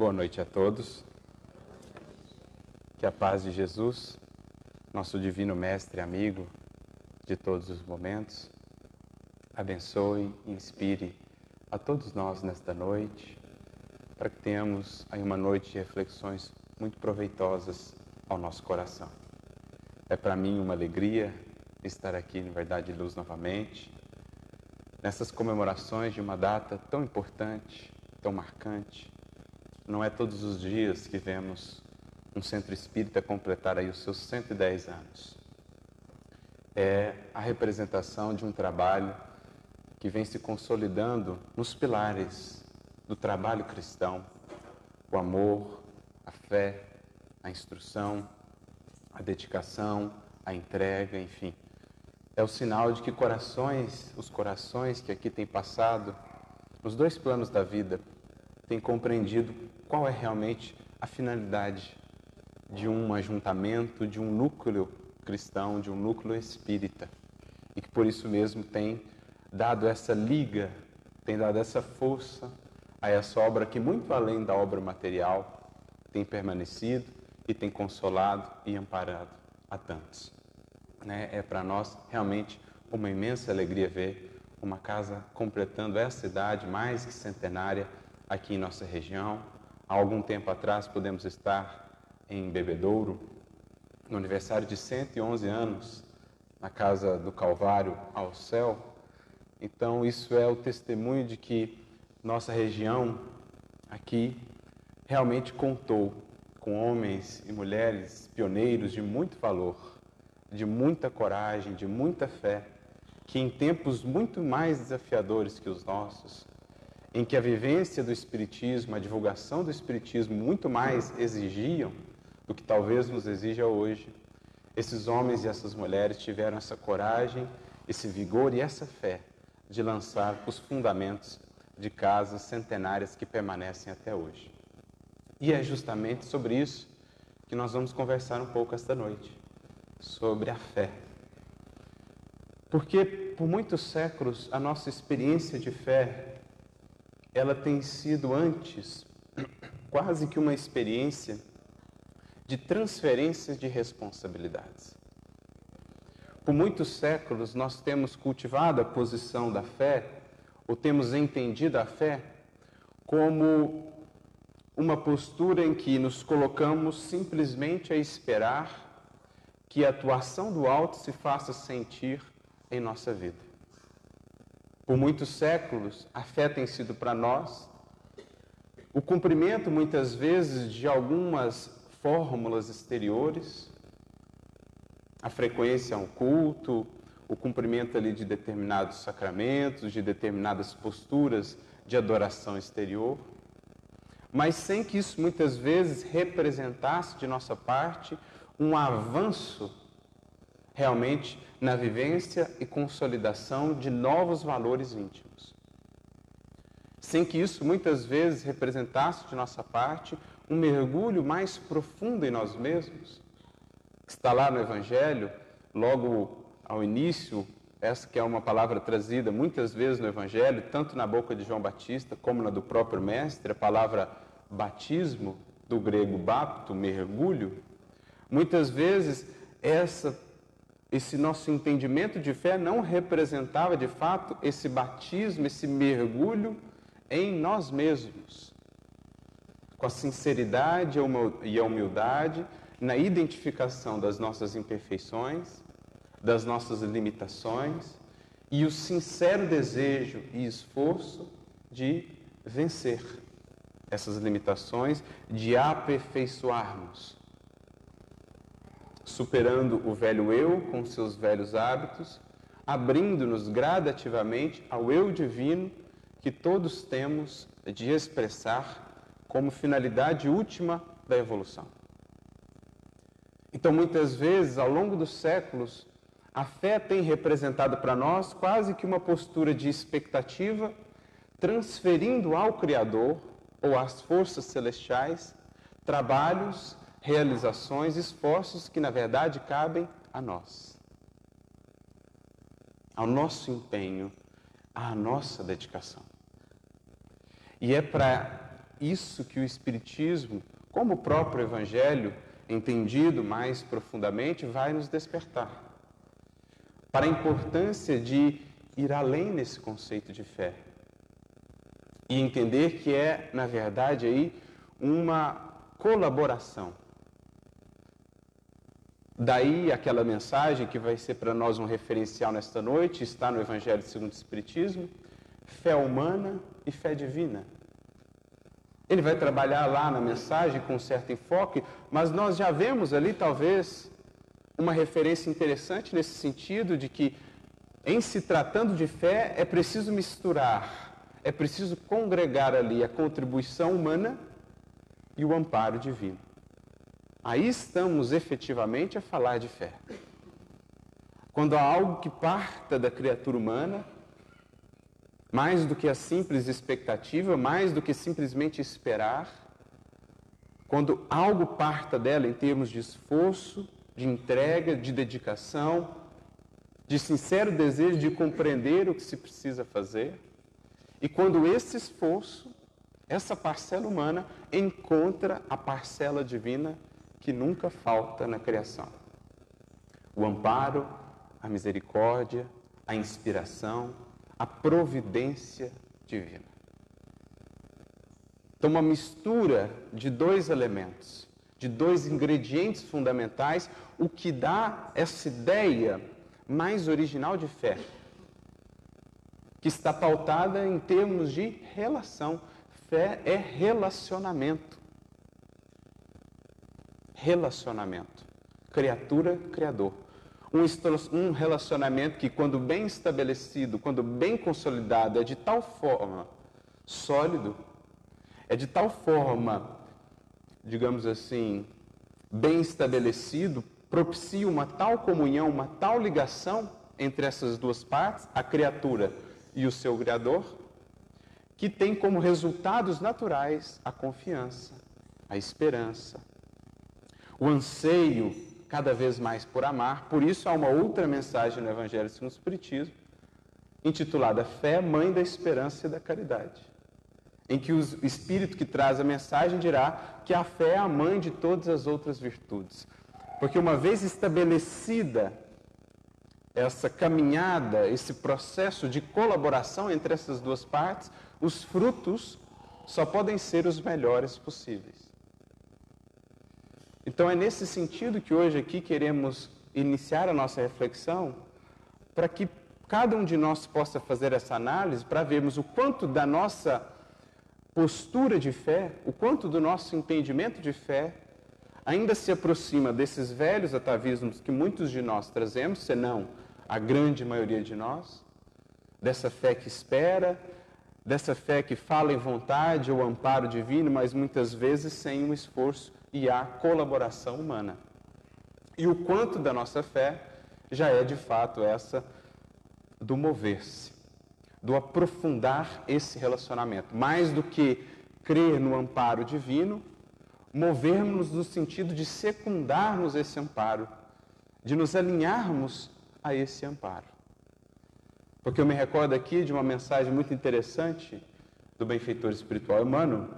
Boa noite a todos. Que a paz de Jesus, nosso divino mestre e amigo de todos os momentos, abençoe e inspire a todos nós nesta noite, para que tenhamos aí uma noite de reflexões muito proveitosas ao nosso coração. É para mim uma alegria estar aqui no Verdade e Luz novamente, nessas comemorações de uma data tão importante, tão marcante. Não é todos os dias que vemos um centro espírita completar aí os seus 110 anos. É a representação de um trabalho que vem se consolidando nos pilares do trabalho cristão: o amor, a fé, a instrução, a dedicação, a entrega, enfim. É o sinal de que corações, os corações que aqui têm passado, nos dois planos da vida, têm compreendido qual é realmente a finalidade de um ajuntamento, de um núcleo cristão, de um núcleo espírita. E que por isso mesmo tem dado essa liga, tem dado essa força a essa obra que, muito além da obra material, tem permanecido e tem consolado e amparado a tantos. Né? É para nós realmente uma imensa alegria ver uma casa completando essa idade mais que centenária aqui em nossa região. Há algum tempo atrás pudemos estar em Bebedouro, no aniversário de 111 anos, na Casa do Calvário ao Céu. Então, isso é o testemunho de que nossa região aqui realmente contou com homens e mulheres pioneiros de muito valor, de muita coragem, de muita fé, que em tempos muito mais desafiadores que os nossos, em que a vivência do Espiritismo, a divulgação do Espiritismo muito mais exigiam, do que talvez nos exija hoje. Esses homens e essas mulheres tiveram essa coragem, esse vigor e essa fé de lançar os fundamentos de casas centenárias que permanecem até hoje. E é justamente sobre isso que nós vamos conversar um pouco esta noite, sobre a fé. Porque por muitos séculos a nossa experiência de fé ela tem sido antes quase que uma experiência de transferências de responsabilidades. Por muitos séculos nós temos cultivado a posição da fé, ou temos entendido a fé, como uma postura em que nos colocamos simplesmente a esperar que a atuação do alto se faça sentir em nossa vida. Por muitos séculos, a fé tem sido para nós. O cumprimento, muitas vezes, de algumas fórmulas exteriores, a frequência a um culto, o cumprimento ali de determinados sacramentos, de determinadas posturas de adoração exterior, mas sem que isso muitas vezes representasse de nossa parte um avanço realmente na vivência e consolidação de novos valores íntimos. Sem que isso muitas vezes representasse de nossa parte um mergulho mais profundo em nós mesmos, está lá no Evangelho, logo ao início, essa que é uma palavra trazida muitas vezes no Evangelho, tanto na boca de João Batista como na do próprio Mestre, a palavra batismo, do grego bapto, mergulho. Muitas vezes essa, esse nosso entendimento de fé não representava de fato esse batismo, esse mergulho em nós mesmos. Com a sinceridade e a humildade na identificação das nossas imperfeições, das nossas limitações e o sincero desejo e esforço de vencer essas limitações, de aperfeiçoarmos, superando o velho eu com seus velhos hábitos, abrindo-nos gradativamente ao eu divino que todos temos de expressar como finalidade última da evolução. Então, muitas vezes, ao longo dos séculos, a fé tem representado para nós quase que uma postura de expectativa, transferindo ao Criador ou às forças celestiais trabalhos, realizações, esforços que na verdade cabem a nós, ao nosso empenho, à nossa dedicação. E é para isso que o Espiritismo, como o próprio Evangelho, entendido mais profundamente, vai nos despertar. Para a importância de ir além nesse conceito de fé. E entender que é, na verdade, aí uma colaboração. Daí aquela mensagem que vai ser para nós um referencial nesta noite, está no Evangelho segundo o Espiritismo, fé humana e fé divina. Ele vai trabalhar lá na mensagem com um certo enfoque, mas nós já vemos ali talvez uma referência interessante nesse sentido de que em se tratando de fé é preciso misturar, é preciso congregar ali a contribuição humana e o amparo divino. Aí estamos efetivamente a falar de fé. Quando há algo que parta da criatura humana, mais do que a simples expectativa, mais do que simplesmente esperar, quando algo parta dela em termos de esforço, de entrega, de dedicação, de sincero desejo de compreender o que se precisa fazer, e quando esse esforço, essa parcela humana, encontra a parcela divina que nunca falta na criação: o amparo, a misericórdia, a inspiração, a providência divina. Então, uma mistura de dois elementos, de dois ingredientes fundamentais, o que dá essa ideia mais original de fé, que está pautada em termos de relação. Fé é relacionamento. Relacionamento. Criatura, criador um relacionamento que, quando bem estabelecido, quando bem consolidado, é de tal forma sólido, é de tal forma, digamos assim, bem estabelecido, propicia uma tal comunhão, uma tal ligação entre essas duas partes, a criatura e o seu Criador, que tem como resultados naturais a confiança, a esperança, o anseio cada vez mais por amar. Por isso há uma outra mensagem no Evangelho segundo o Espiritismo, intitulada Fé, Mãe da Esperança e da Caridade, em que o Espírito que traz a mensagem dirá que a fé é a mãe de todas as outras virtudes. Porque uma vez estabelecida essa caminhada, esse processo de colaboração entre essas duas partes, os frutos só podem ser os melhores possíveis. Então é nesse sentido que hoje aqui queremos iniciar a nossa reflexão, para que cada um de nós possa fazer essa análise, para vermos o quanto da nossa postura de fé, o quanto do nosso entendimento de fé ainda se aproxima desses velhos atavismos que muitos de nós trazemos, senão a grande maioria de nós, dessa fé que espera, dessa fé que fala em vontade ou amparo divino, mas muitas vezes sem um esforço e a colaboração humana. E o quanto da nossa fé já é de fato essa do mover-se, do aprofundar esse relacionamento. Mais do que crer no amparo divino, movermos no sentido de secundarmos esse amparo, de nos alinharmos a esse amparo. Porque eu me recordo aqui de uma mensagem muito interessante do benfeitor espiritual Emmanuel,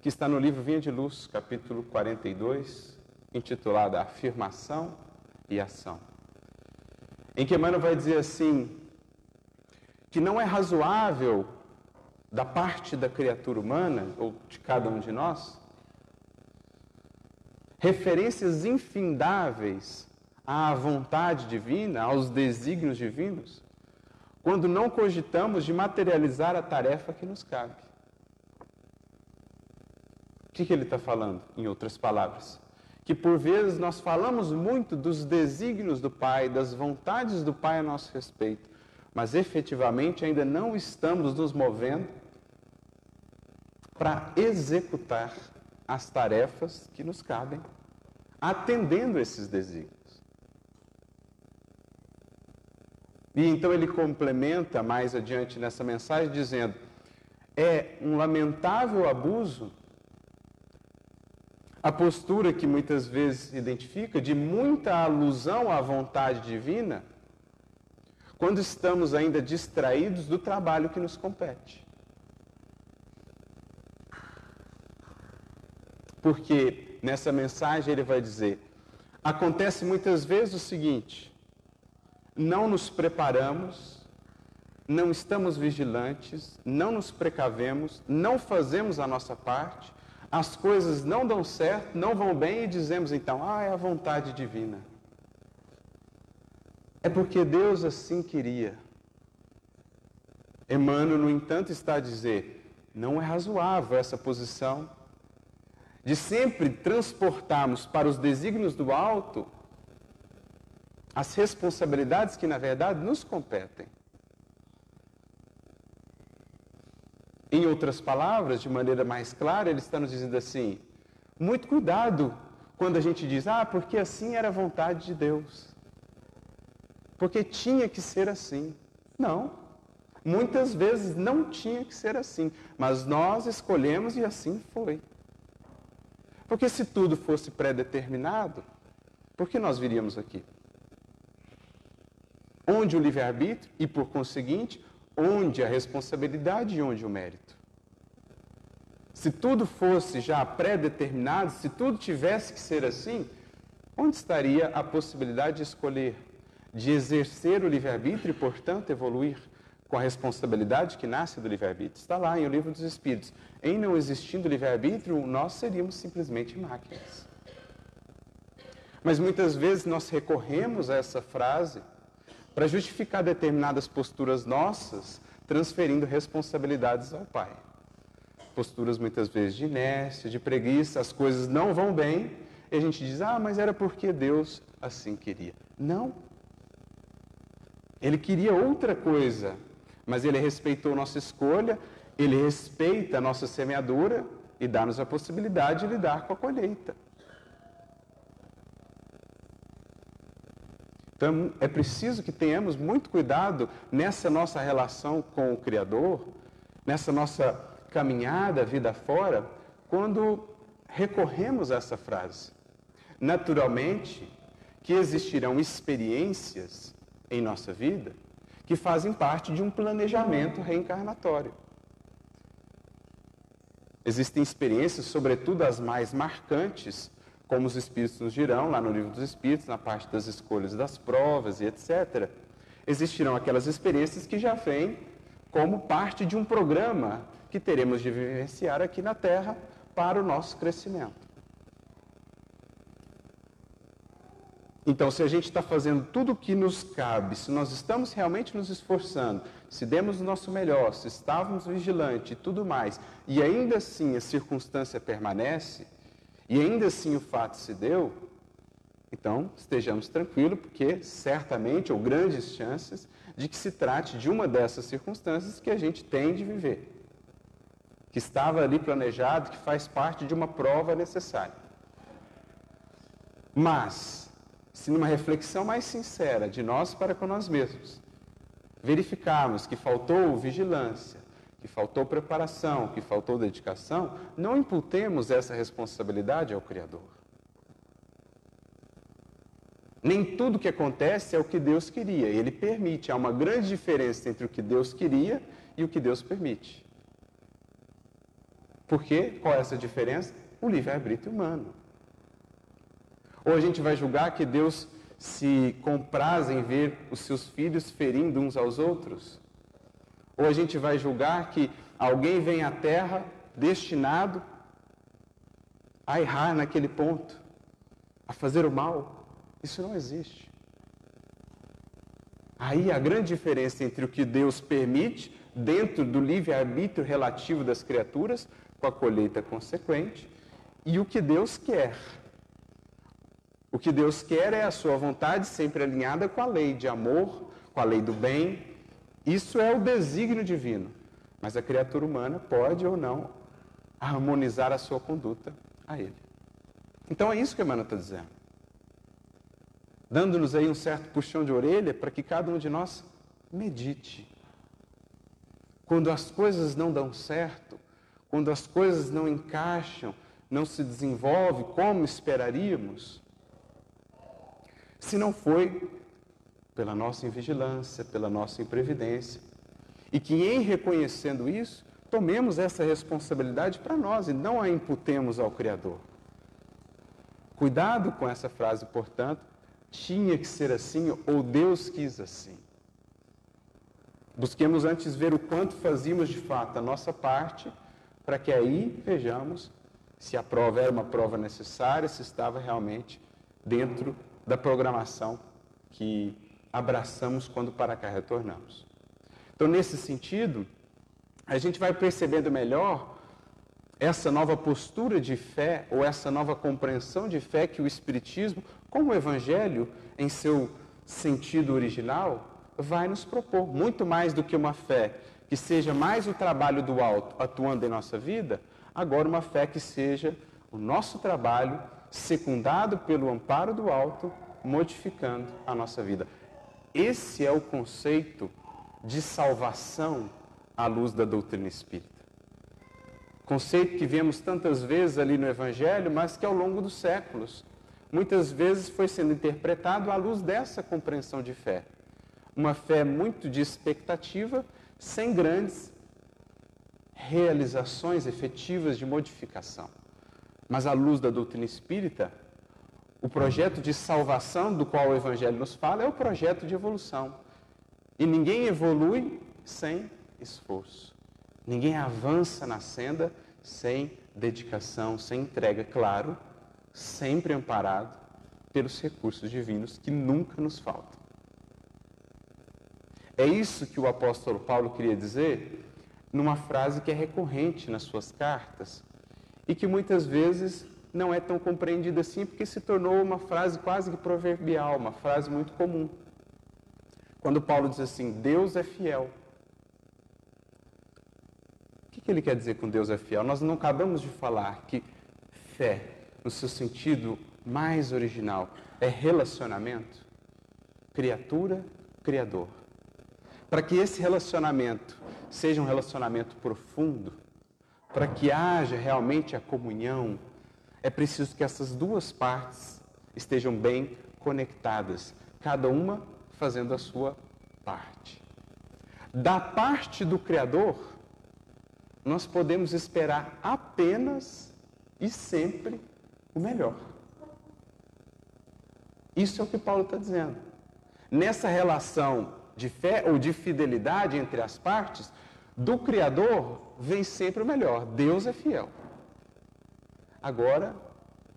que está no livro Vinha de Luz, capítulo 42, intitulada Afirmação e Ação. Em que Emmanuel vai dizer assim: que não é razoável da parte da criatura humana, ou de cada um de nós, referências infindáveis à vontade divina, aos desígnios divinos, quando não cogitamos de materializar a tarefa que nos cabe. Que, que ele está falando, em outras palavras? Que por vezes nós falamos muito dos desígnios do Pai, das vontades do Pai a nosso respeito, mas efetivamente ainda não estamos nos movendo para executar as tarefas que nos cabem, atendendo esses desígnios. E então ele complementa mais adiante nessa mensagem dizendo: é um lamentável abuso a postura que muitas vezes identifica de muita alusão à vontade divina, quando estamos ainda distraídos do trabalho que nos compete. Porque nessa mensagem ele vai dizer: acontece muitas vezes o seguinte, não nos preparamos, não estamos vigilantes, não nos precavemos, não fazemos a nossa parte, as coisas não dão certo, não vão bem e dizemos então, ah, é a vontade divina. É porque Deus assim queria. Emmanuel, no entanto, está a dizer: não é razoável essa posição de sempre transportarmos para os desígnios do alto as responsabilidades que, na verdade, nos competem. Em outras palavras, de maneira mais clara, ele está nos dizendo assim: muito cuidado quando a gente diz, ah, porque assim era a vontade de Deus. Porque tinha que ser assim. Não. Muitas vezes não tinha que ser assim, mas nós escolhemos e assim foi. Porque se tudo fosse pré-determinado, por que nós viríamos aqui? Onde o livre-arbítrio e, por conseguinte, onde a responsabilidade e onde o mérito? Se tudo fosse já pré-determinado, se tudo tivesse que ser assim, onde estaria a possibilidade de escolher, de exercer o livre-arbítrio e, portanto, evoluir? com a responsabilidade que nasce do livre-arbítrio. Está lá em O Livro dos Espíritos. Em não existindo livre-arbítrio, nós seríamos simplesmente máquinas. Mas muitas vezes nós recorremos a essa frase para justificar determinadas posturas nossas, transferindo responsabilidades ao Pai. Posturas muitas vezes de inércia, de preguiça, as coisas não vão bem, e a gente diz: "Ah, mas era porque Deus assim queria". Não. Ele queria outra coisa, mas ele respeitou nossa escolha, ele respeita a nossa semeadura e dá-nos a possibilidade de lidar com a colheita. Então, é preciso que tenhamos muito cuidado nessa nossa relação com o Criador, nessa nossa caminhada vida fora, quando recorremos a essa frase. Naturalmente que existirão experiências em nossa vida que fazem parte de um planejamento reencarnatório. Existem experiências, sobretudo as mais marcantes, como os Espíritos nos dirão, lá no Livro dos Espíritos, na parte das escolhas das provas e etc. Existirão aquelas experiências que já vêm como parte de um programa que teremos de vivenciar aqui na Terra para o nosso crescimento. Então, se a gente está fazendo tudo o que nos cabe, se nós estamos realmente nos esforçando, se demos o nosso melhor, se estávamos vigilantes e tudo mais, e ainda assim a circunstância permanece, e ainda assim o fato se deu, então estejamos tranquilos, porque certamente, ou grandes chances, de que se trate de uma dessas circunstâncias que a gente tem de viver, que estava ali planejado, que faz parte de uma prova necessária. Mas, se numa reflexão mais sincera de nós para com nós mesmos, verificarmos que faltou vigilância, que faltou preparação, que faltou dedicação, não imputemos essa responsabilidade ao Criador. Nem tudo que acontece é o que Deus queria, ele permite. Há uma grande diferença entre o que Deus queria e o que Deus permite. Por quê? Qual é essa diferença? O livre-arbítrio humano. Ou a gente vai julgar que Deus se compraz em ver os seus filhos ferindo uns aos outros? Ou a gente vai julgar que alguém vem à terra destinado a errar naquele ponto, a fazer o mal? Isso não existe. Aí a grande diferença entre o que Deus permite, dentro do livre-arbítrio relativo das criaturas, com a colheita consequente, e o que Deus quer o que Deus quer é a sua vontade sempre alinhada com a lei de amor, com a lei do bem. Isso é o desígnio divino. Mas a criatura humana pode ou não harmonizar a sua conduta a ele. Então é isso que Emmanuel está dizendo. Dando-nos aí um certo puxão de orelha para que cada um de nós medite. Quando as coisas não dão certo, quando as coisas não encaixam, não se desenvolvem como esperaríamos, se não foi pela nossa invigilância, pela nossa imprevidência. E que em reconhecendo isso, tomemos essa responsabilidade para nós e não a imputemos ao Criador. Cuidado com essa frase, portanto, tinha que ser assim ou Deus quis assim. Busquemos antes ver o quanto fazíamos de fato a nossa parte, para que aí vejamos se a prova era uma prova necessária, se estava realmente dentro da programação que abraçamos quando para cá retornamos. Então, nesse sentido, a gente vai percebendo melhor essa nova postura de fé ou essa nova compreensão de fé que o Espiritismo, como o Evangelho, em seu sentido original, vai nos propor. Muito mais do que uma fé que seja mais o trabalho do alto atuando em nossa vida, agora uma fé que seja o nosso trabalho secundado pelo amparo do alto, modificando a nossa vida. Esse é o conceito de salvação à luz da doutrina espírita. Conceito que vemos tantas vezes ali no Evangelho, mas que ao longo dos séculos, muitas vezes foi sendo interpretado à luz dessa compreensão de fé. Uma fé muito de expectativa, sem grandes realizações efetivas de modificação. Mas à luz da doutrina espírita, o projeto de salvação do qual o Evangelho nos fala é o projeto de evolução. E ninguém evolui sem esforço. Ninguém avança na senda sem dedicação, sem entrega, claro, sempre amparado pelos recursos divinos que nunca nos faltam. É isso que o apóstolo Paulo queria dizer numa frase que é recorrente nas suas cartas e que muitas vezes não é tão compreendida assim, porque se tornou uma frase quase que proverbial, uma frase muito comum. Quando Paulo diz assim: Deus é fiel. O que, que ele quer dizer com Deus é fiel? Nós não acabamos de falar que fé, no seu sentido mais original, é relacionamento, criatura, criador. Para que esse relacionamento seja um relacionamento profundo, para que haja realmente a comunhão, é preciso que essas duas partes estejam bem conectadas, cada uma fazendo a sua parte. Da parte do Criador, nós podemos esperar apenas e sempre o melhor. Isso é o que Paulo está dizendo. Nessa relação de fé ou de fidelidade entre as partes, do Criador vem sempre o melhor. Deus é fiel agora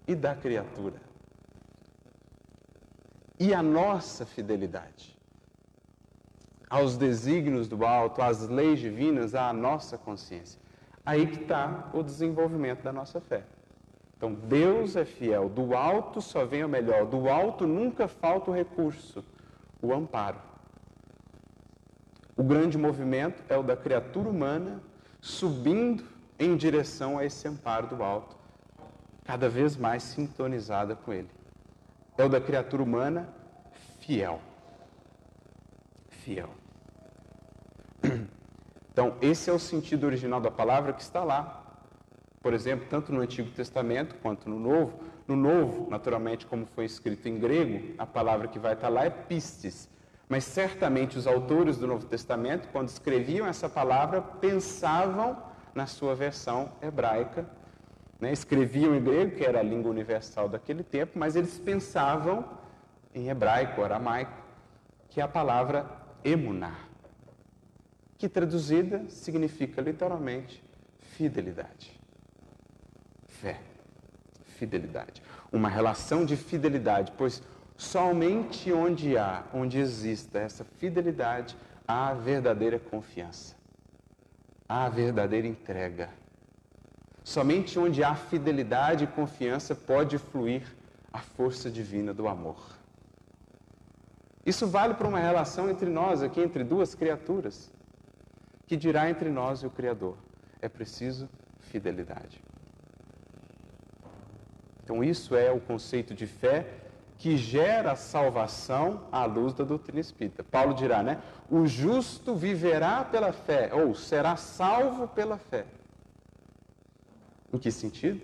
e da criatura. E a nossa fidelidade aos desígnios do alto, às leis divinas, à nossa consciência. Aí que está o desenvolvimento da nossa fé. Então, Deus é fiel, do alto só vem o melhor, do alto nunca falta o recurso, o amparo. O grande movimento é o da criatura humana subindo em direção a esse amparo do alto, cada vez mais sintonizada com Ele. É o da criatura humana fiel. Fiel. Então, esse é o sentido original da palavra que está lá. Por exemplo, tanto no Antigo Testamento quanto no Novo. No Novo, naturalmente, como foi escrito em grego, a palavra que vai estar lá é pistes. Mas certamente os autores do Novo Testamento, quando escreviam essa palavra, pensavam na sua versão hebraica né, escreviam em grego, que era a língua universal daquele tempo, mas eles pensavam em hebraico, aramaico, que é a palavra emuná, que traduzida significa literalmente fidelidade. Fé, fidelidade. Uma relação de fidelidade, pois somente onde há, onde exista essa fidelidade, há verdadeira confiança, há verdadeira entrega Somente onde há fidelidade e confiança pode fluir a força divina do amor. Isso vale para uma relação entre nós, aqui entre duas criaturas, que dirá entre nós e o Criador. É preciso fidelidade. Então, isso é o conceito de fé que gera salvação à luz da doutrina espírita. Paulo dirá, né? O justo viverá pela fé, ou será salvo pela fé. Em que sentido?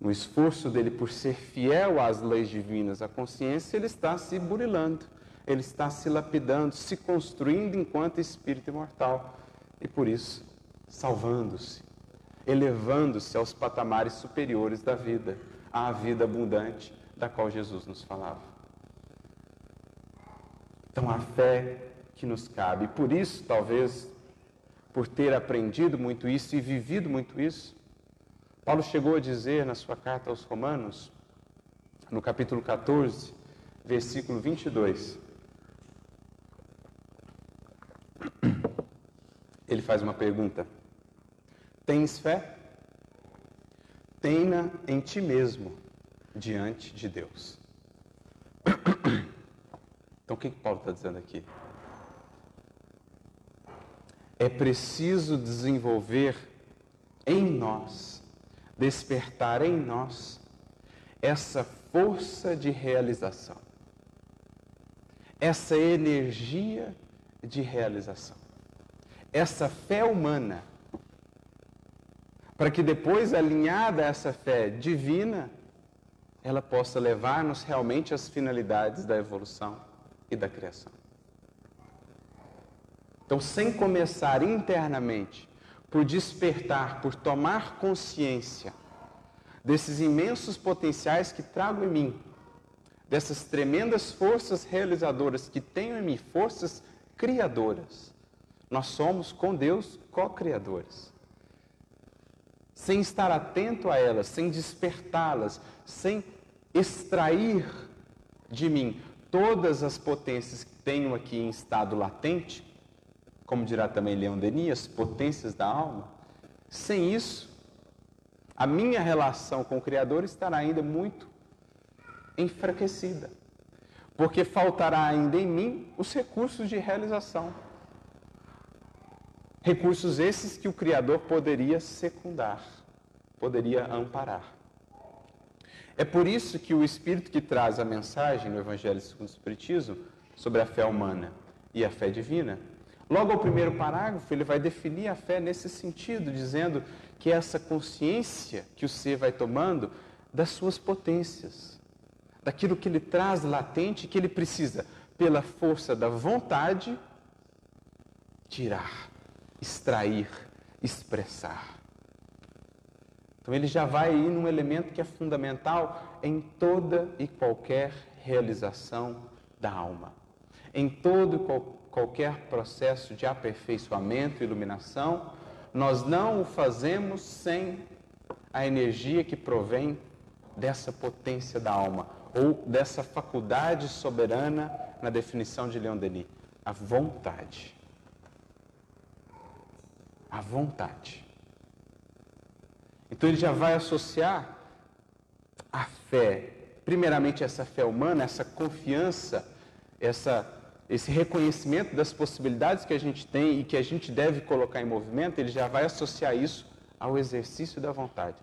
No esforço dele por ser fiel às leis divinas, à consciência, ele está se burilando, ele está se lapidando, se construindo enquanto espírito imortal. E por isso salvando-se, elevando-se aos patamares superiores da vida, à vida abundante da qual Jesus nos falava. Então, a fé que nos cabe, e por isso, talvez, por ter aprendido muito isso e vivido muito isso, Paulo chegou a dizer na sua carta aos Romanos, no capítulo 14, versículo 22. Ele faz uma pergunta: Tens fé? Tenha em ti mesmo diante de Deus. Então, o que, que Paulo está dizendo aqui? É preciso desenvolver em nós, despertar em nós, essa força de realização, essa energia de realização, essa fé humana, para que depois, alinhada a essa fé divina, ela possa levar-nos realmente às finalidades da evolução e da criação. Então, sem começar internamente por despertar, por tomar consciência desses imensos potenciais que trago em mim, dessas tremendas forças realizadoras que tenho em mim, forças criadoras. Nós somos com Deus co-criadores. Sem estar atento a elas, sem despertá-las, sem extrair de mim todas as potências que tenho aqui em estado latente, como dirá também Leão Denis, as potências da alma, sem isso, a minha relação com o Criador estará ainda muito enfraquecida, porque faltará ainda em mim os recursos de realização. Recursos esses que o Criador poderia secundar, poderia amparar. É por isso que o Espírito que traz a mensagem no Evangelho segundo o Espiritismo sobre a fé humana e a fé divina, logo ao primeiro parágrafo ele vai definir a fé nesse sentido, dizendo que é essa consciência que o ser vai tomando das suas potências, daquilo que ele traz latente, que ele precisa, pela força da vontade, tirar, extrair, expressar. Então ele já vai aí num elemento que é fundamental em toda e qualquer realização da alma. Em todo e qual, qualquer processo de aperfeiçoamento iluminação, nós não o fazemos sem a energia que provém dessa potência da alma, ou dessa faculdade soberana, na definição de Leon Denis, a vontade. A vontade. Então ele já vai associar a fé, primeiramente essa fé humana, essa confiança, essa, esse reconhecimento das possibilidades que a gente tem e que a gente deve colocar em movimento, ele já vai associar isso ao exercício da vontade.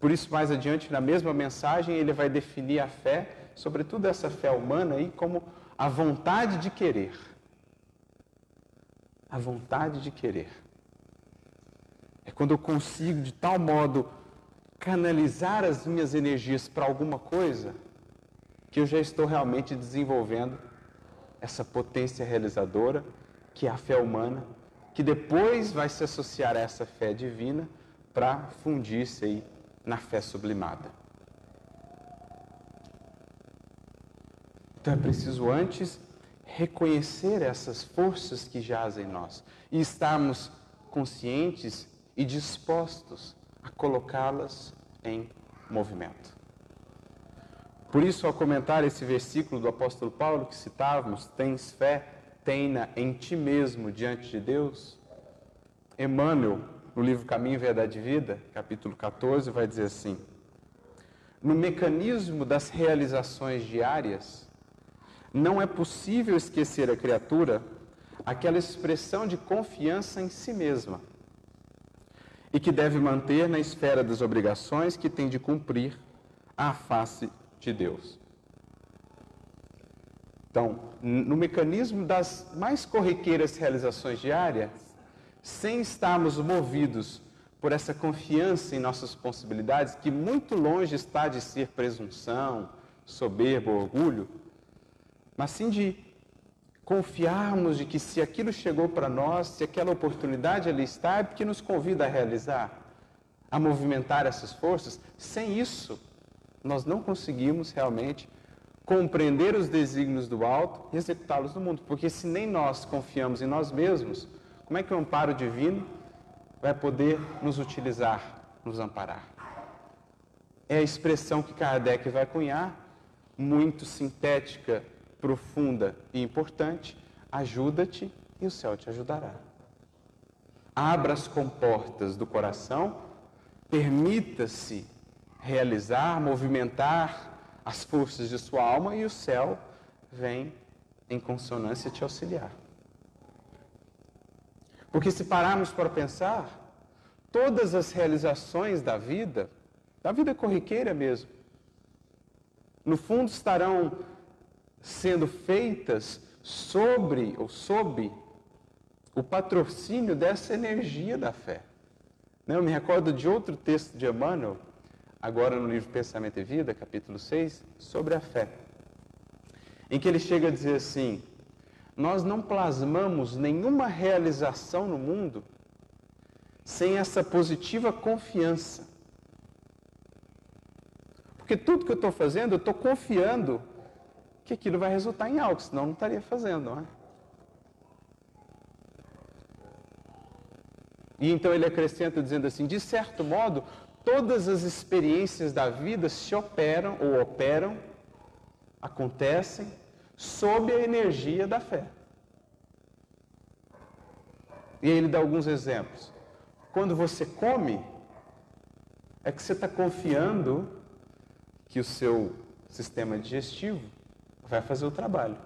Por isso, mais adiante, na mesma mensagem, ele vai definir a fé, sobretudo essa fé humana, aí, como a vontade de querer. A vontade de querer. É quando eu consigo de tal modo canalizar as minhas energias para alguma coisa que eu já estou realmente desenvolvendo essa potência realizadora que é a fé humana, que depois vai se associar a essa fé divina para fundir-se aí na fé sublimada. Então é preciso antes reconhecer essas forças que jazem em nós e estarmos conscientes e dispostos a colocá-las em movimento. Por isso, ao comentar esse versículo do apóstolo Paulo que citávamos, tens fé, tenha em ti mesmo diante de Deus, Emmanuel, no livro Caminho, Verdade e Vida, capítulo 14, vai dizer assim: No mecanismo das realizações diárias, não é possível esquecer a criatura aquela expressão de confiança em si mesma e que deve manter na esfera das obrigações que tem de cumprir à face de Deus. Então, no mecanismo das mais corriqueiras realizações diárias, sem estarmos movidos por essa confiança em nossas possibilidades, que muito longe está de ser presunção, soberba, orgulho, mas sim de confiarmos de que se aquilo chegou para nós, se aquela oportunidade ali está, é porque nos convida a realizar, a movimentar essas forças. Sem isso, nós não conseguimos realmente compreender os desígnios do alto e executá-los no mundo. Porque se nem nós confiamos em nós mesmos, como é que o amparo divino vai poder nos utilizar, nos amparar? É a expressão que Kardec vai cunhar, muito sintética, profunda e importante. Ajuda-te e o céu te ajudará. Abra as comportas do coração, permita-se realizar, movimentar as forças de sua alma e o céu vem em consonância te auxiliar. Porque se pararmos para pensar, todas as realizações da vida, da vida corriqueira mesmo, no fundo estarão sendo feitas sobre ou sob o patrocínio dessa energia da fé. Né, eu me recordo de outro texto de Emmanuel, agora no livro Pensamento e Vida, capítulo 6, sobre a fé. Em que ele chega a dizer assim: Nós não plasmamos nenhuma realização no mundo sem essa positiva confiança. Porque tudo que eu estou fazendo, eu estou confiando que aquilo vai resultar em algo, senão não estaria fazendo, não é? E então ele acrescenta dizendo assim: de certo modo, todas as experiências da vida se operam ou operam, acontecem, sob a energia da fé. E aí ele dá alguns exemplos. Quando você come, é que você está confiando que o seu sistema digestivo vai fazer o trabalho.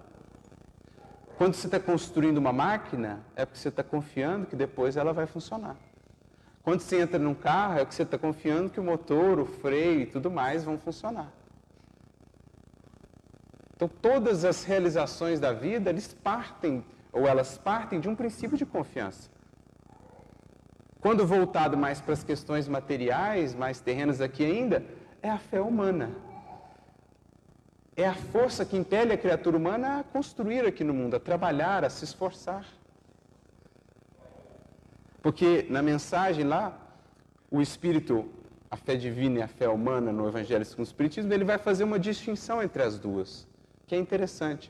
Quando você está construindo uma máquina, é porque você está confiando que depois ela vai funcionar. Quando você entra num carro, é que você está confiando que o motor, o freio e tudo mais vão funcionar. Então, todas as realizações da vida, eles partem, ou elas partem de um princípio de confiança. Quando voltado mais para as questões materiais, mais terrenas aqui ainda, é a fé humana. É a força que impele a criatura humana a construir aqui no mundo, a trabalhar, a se esforçar. Porque na mensagem lá, o Espírito, a fé divina e a fé humana no Evangelho segundo o Espiritismo, ele vai fazer uma distinção entre as duas, que é interessante.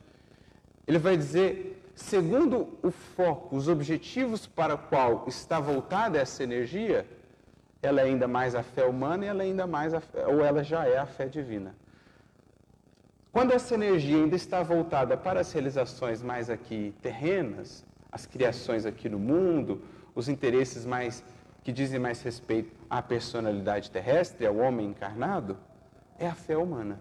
Ele vai dizer, segundo o foco, os objetivos para o qual está voltada essa energia, ela é ainda mais a fé humana e ela é ainda mais a, ou ela já é a fé divina. Quando essa energia ainda está voltada para as realizações mais aqui terrenas, as criações aqui no mundo, os interesses mais que dizem mais respeito à personalidade terrestre, ao homem encarnado, é a fé humana.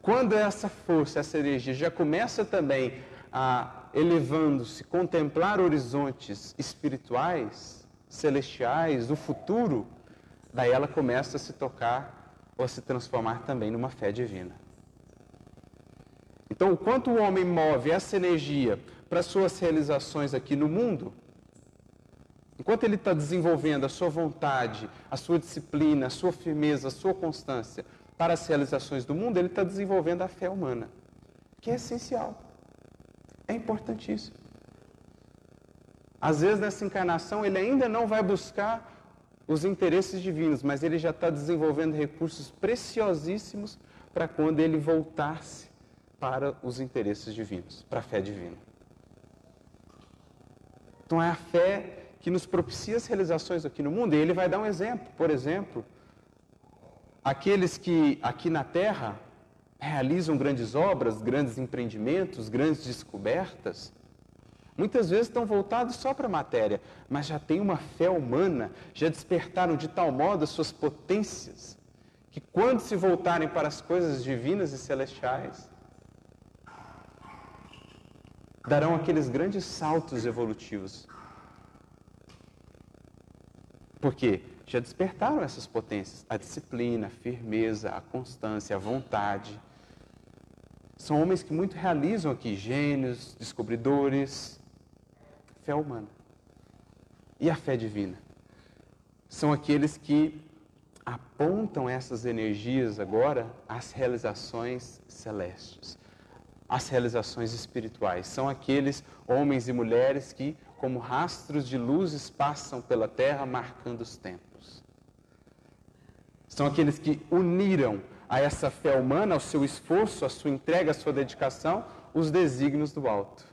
Quando essa força, essa energia já começa também a elevando-se, contemplar horizontes espirituais, celestiais, do futuro, daí ela começa a se tocar ou a se transformar também numa fé divina. Então, o quanto o homem move essa energia para suas realizações aqui no mundo, Enquanto ele está desenvolvendo a sua vontade, a sua disciplina, a sua firmeza, a sua constância para as realizações do mundo, ele está desenvolvendo a fé humana, que é essencial, é importantíssimo. Às vezes, nessa encarnação, ele ainda não vai buscar os interesses divinos, mas ele já está desenvolvendo recursos preciosíssimos para quando ele voltar-se para os interesses divinos, para a fé divina. Então, é a fé que nos propicia as realizações aqui no mundo. E ele vai dar um exemplo. Por exemplo, aqueles que aqui na Terra realizam grandes obras, grandes empreendimentos, grandes descobertas, muitas vezes estão voltados só para a matéria, mas já têm uma fé humana, já despertaram de tal modo as suas potências, que quando se voltarem para as coisas divinas e celestiais, darão aqueles grandes saltos evolutivos porque já despertaram essas potências, a disciplina, a firmeza, a constância, a vontade. São homens que muito realizam aqui, gênios, descobridores, fé humana. E a fé divina? São aqueles que apontam essas energias agora às realizações celestes, as realizações espirituais. São aqueles homens e mulheres que, como rastros de luzes, passam pela terra marcando os tempos. São aqueles que uniram a essa fé humana, ao seu esforço, à sua entrega, à sua dedicação, os desígnios do alto.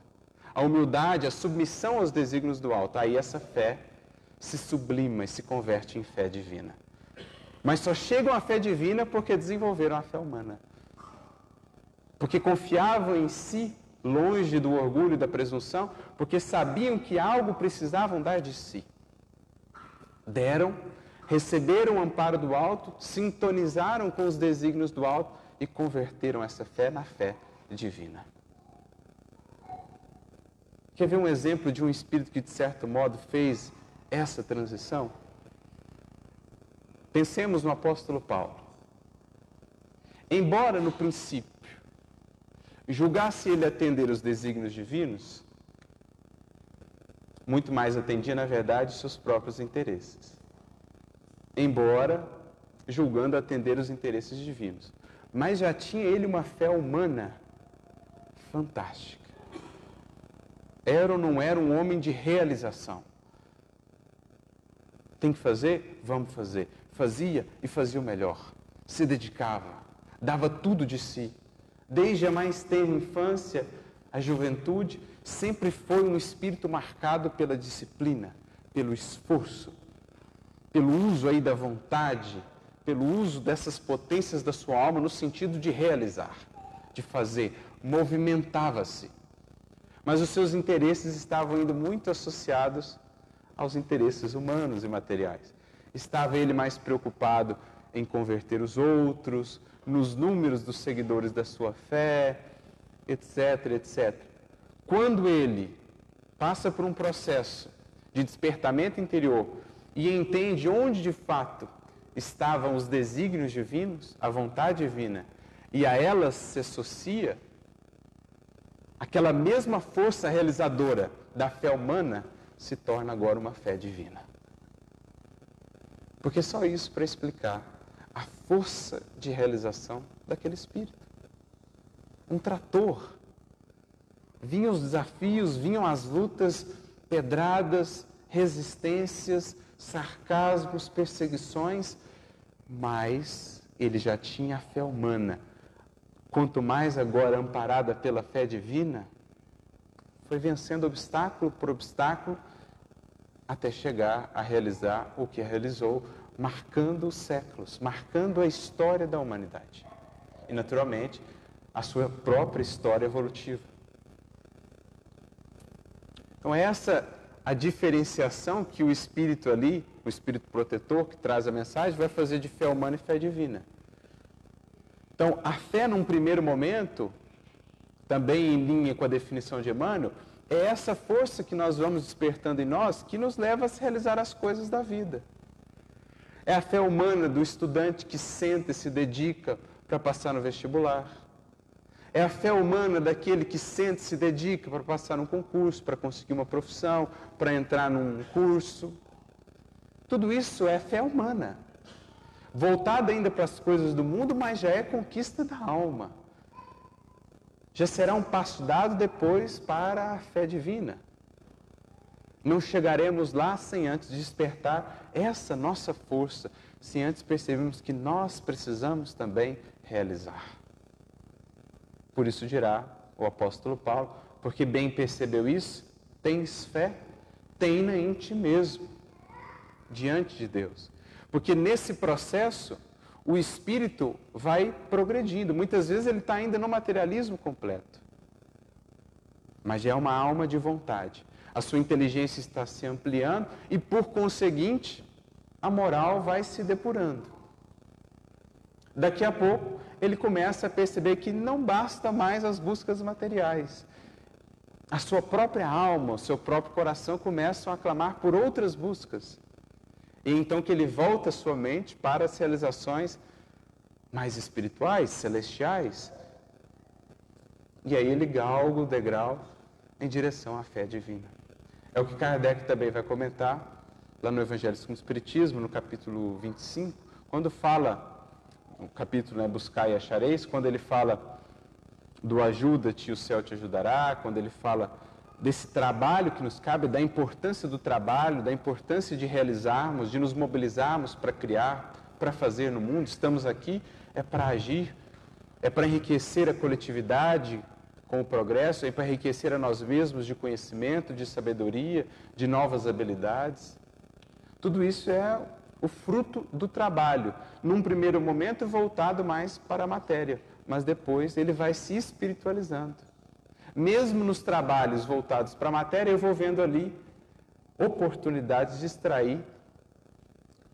A humildade, a submissão aos desígnios do alto. Aí essa fé se sublima e se converte em fé divina. Mas só chegam à fé divina porque desenvolveram a fé humana porque confiavam em si, longe do orgulho e da presunção, porque sabiam que algo precisavam dar de si. Deram, receberam o amparo do alto, sintonizaram com os desígnios do alto e converteram essa fé na fé divina. Quer ver um exemplo de um espírito que, de certo modo, fez essa transição? Pensemos no apóstolo Paulo. Embora no princípio julgasse ele atender os desígnios divinos, muito mais atendia, na verdade, seus próprios interesses. Embora julgando atender os interesses divinos. Mas já tinha ele uma fé humana fantástica. Era ou não era um homem de realização? Tem que fazer? Vamos fazer. Fazia e fazia o melhor. Se dedicava, dava tudo de si desde a mais tenra infância, a juventude, sempre foi um espírito marcado pela disciplina, pelo esforço, pelo uso aí da vontade, pelo uso dessas potências da sua alma no sentido de realizar, de fazer, movimentava-se. Mas os seus interesses estavam indo muito associados aos interesses humanos e materiais. Estava ele mais preocupado em converter os outros, nos números dos seguidores da sua fé, etc, etc. Quando ele passa por um processo de despertamento interior e entende onde de fato estavam os desígnios divinos, a vontade divina, e a elas se associa, aquela mesma força realizadora da fé humana se torna agora uma fé divina. Porque só isso para explicar força de realização daquele espírito. Um trator. Vinham os desafios, vinham as lutas, pedradas, resistências, sarcasmos, perseguições, mas ele já tinha a fé humana. Quanto mais agora amparada pela fé divina, foi vencendo obstáculo por obstáculo até chegar a realizar o que realizou marcando os séculos, marcando a história da humanidade. E, naturalmente, a sua própria história evolutiva. Então, essa a diferenciação que o Espírito ali, o Espírito protetor que traz a mensagem, vai fazer de fé humana e fé divina. Então, a fé, num primeiro momento, também em linha com a definição de Emmanuel, é essa força que nós vamos despertando em nós que nos leva a realizar as coisas da vida. É a fé humana do estudante que senta e se dedica para passar no vestibular. É a fé humana daquele que senta e se dedica para passar num concurso, para conseguir uma profissão, para entrar num curso. Tudo isso é fé humana. Voltada ainda para as coisas do mundo, mas já é conquista da alma. Já será um passo dado depois para a fé divina. Não chegaremos lá sem antes despertar essa nossa força, sem antes percebermos que nós precisamos também realizar. Por isso dirá o apóstolo Paulo, porque bem percebeu isso, tens fé, tenha em ti mesmo, diante de Deus. Porque nesse processo, o espírito vai progredindo. Muitas vezes ele está ainda no materialismo completo. Mas já é uma alma de vontade a sua inteligência está se ampliando e, por conseguinte, a moral vai se depurando. Daqui a pouco, ele começa a perceber que não basta mais as buscas materiais. A sua própria alma, o seu próprio coração começam a clamar por outras buscas. E então que ele volta a sua mente para as realizações mais espirituais, celestiais. E aí ele galga o degrau em direção à fé divina. É o que Kardec também vai comentar lá no Evangelho segundo o Espiritismo, no capítulo 25, quando fala, no capítulo né, Buscar e Achareis, quando ele fala do ajuda-te, o céu te ajudará, quando ele fala desse trabalho que nos cabe, da importância do trabalho, da importância de realizarmos, de nos mobilizarmos para criar, para fazer no mundo. Estamos aqui é para agir, é para enriquecer a coletividade com o progresso, é para enriquecer a nós mesmos de conhecimento, de sabedoria, de novas habilidades. Tudo isso é o fruto do trabalho, num primeiro momento voltado mais para a matéria, mas depois ele vai se espiritualizando. Mesmo nos trabalhos voltados para a matéria, eu vou vendo ali oportunidades de extrair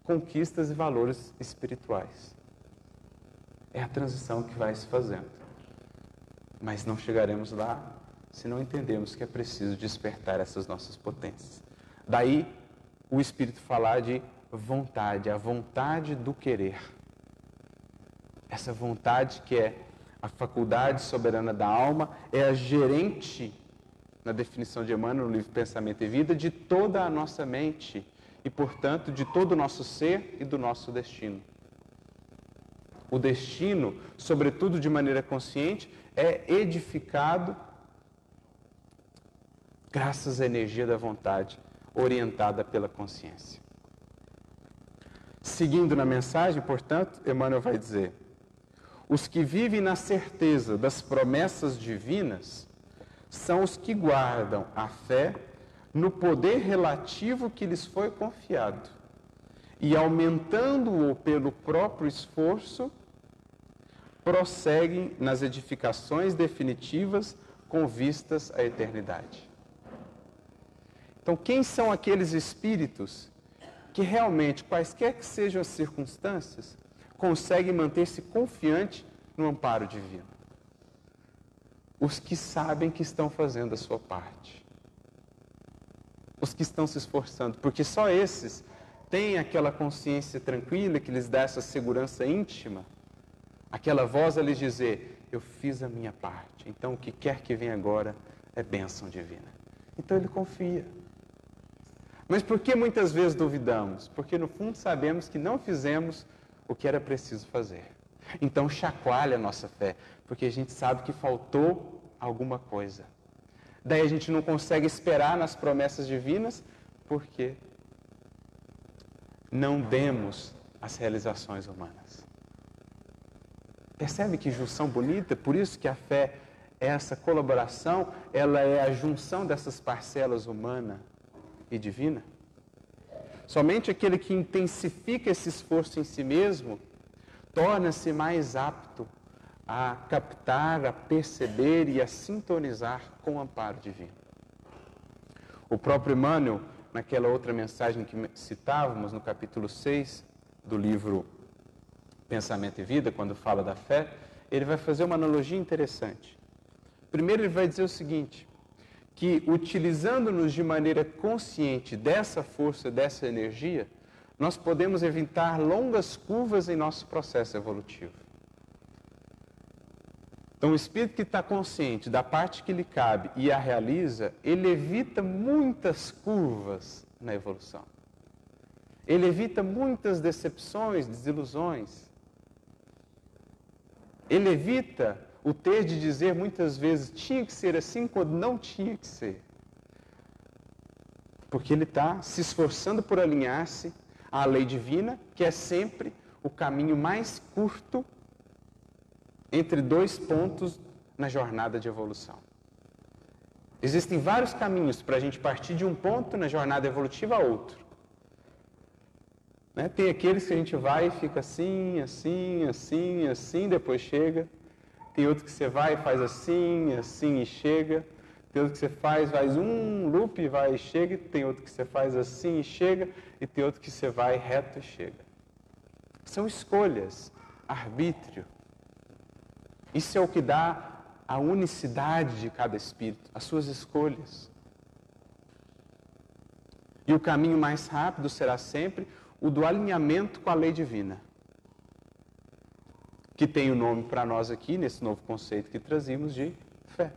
conquistas e valores espirituais. É a transição que vai se fazendo. Mas não chegaremos lá se não entendermos que é preciso despertar essas nossas potências. Daí o Espírito falar de vontade, a vontade do querer. Essa vontade que é a faculdade soberana da alma, é a gerente, na definição de Emmanuel, no livro Pensamento e Vida, de toda a nossa mente e, portanto, de todo o nosso ser e do nosso destino. O destino, sobretudo de maneira consciente, é edificado graças à energia da vontade, orientada pela consciência. Seguindo na mensagem, portanto, Emmanuel vai dizer: os que vivem na certeza das promessas divinas são os que guardam a fé no poder relativo que lhes foi confiado e, aumentando-o pelo próprio esforço, prosseguem nas edificações definitivas com vistas à eternidade. Então, quem são aqueles espíritos que realmente, quaisquer que sejam as circunstâncias, conseguem manter-se confiante no amparo divino? Os que sabem que estão fazendo a sua parte. Os que estão se esforçando, porque só esses têm aquela consciência tranquila que lhes dá essa segurança íntima, aquela voz a lhes dizer: Eu fiz a minha parte, então o que quer que venha agora é bênção divina. Então ele confia. Mas por que muitas vezes duvidamos? Porque no fundo sabemos que não fizemos o que era preciso fazer. Então chacoalha a nossa fé, porque a gente sabe que faltou alguma coisa. Daí a gente não consegue esperar nas promessas divinas, porque não demos as realizações humanas. Percebe que junção bonita? Por isso que a fé é essa colaboração, ela é a junção dessas parcelas humana e divina? Somente aquele que intensifica esse esforço em si mesmo torna-se mais apto a captar, a perceber e a sintonizar com o amparo divino. O próprio Emmanuel, naquela outra mensagem que citávamos no capítulo 6 do livro Pensamento e Vida, quando fala da fé, ele vai fazer uma analogia interessante. Primeiro, ele vai dizer o seguinte: que, utilizando-nos de maneira consciente dessa força, dessa energia, nós podemos evitar longas curvas em nosso processo evolutivo. Então, o espírito que está consciente da parte que lhe cabe e a realiza, ele evita muitas curvas na evolução. Ele evita muitas decepções, desilusões. Ele evita o ter de dizer muitas vezes tinha que ser assim quando não tinha que ser. Porque ele está se esforçando por alinhar-se à lei divina, que é sempre o caminho mais curto entre dois pontos na jornada de evolução. Existem vários caminhos para a gente partir de um ponto na jornada evolutiva a outro. Né? Tem aqueles que a gente vai e fica assim, assim, assim, assim, depois chega tem outro que você vai e faz assim, assim e chega. Tem outro que você faz, faz um loop, vai e chega. Tem outro que você faz assim e chega. E tem outro que você vai reto e chega. São escolhas, arbítrio. Isso é o que dá a unicidade de cada espírito, as suas escolhas. E o caminho mais rápido será sempre o do alinhamento com a lei divina que tem o nome para nós aqui, nesse novo conceito que trazimos de fé.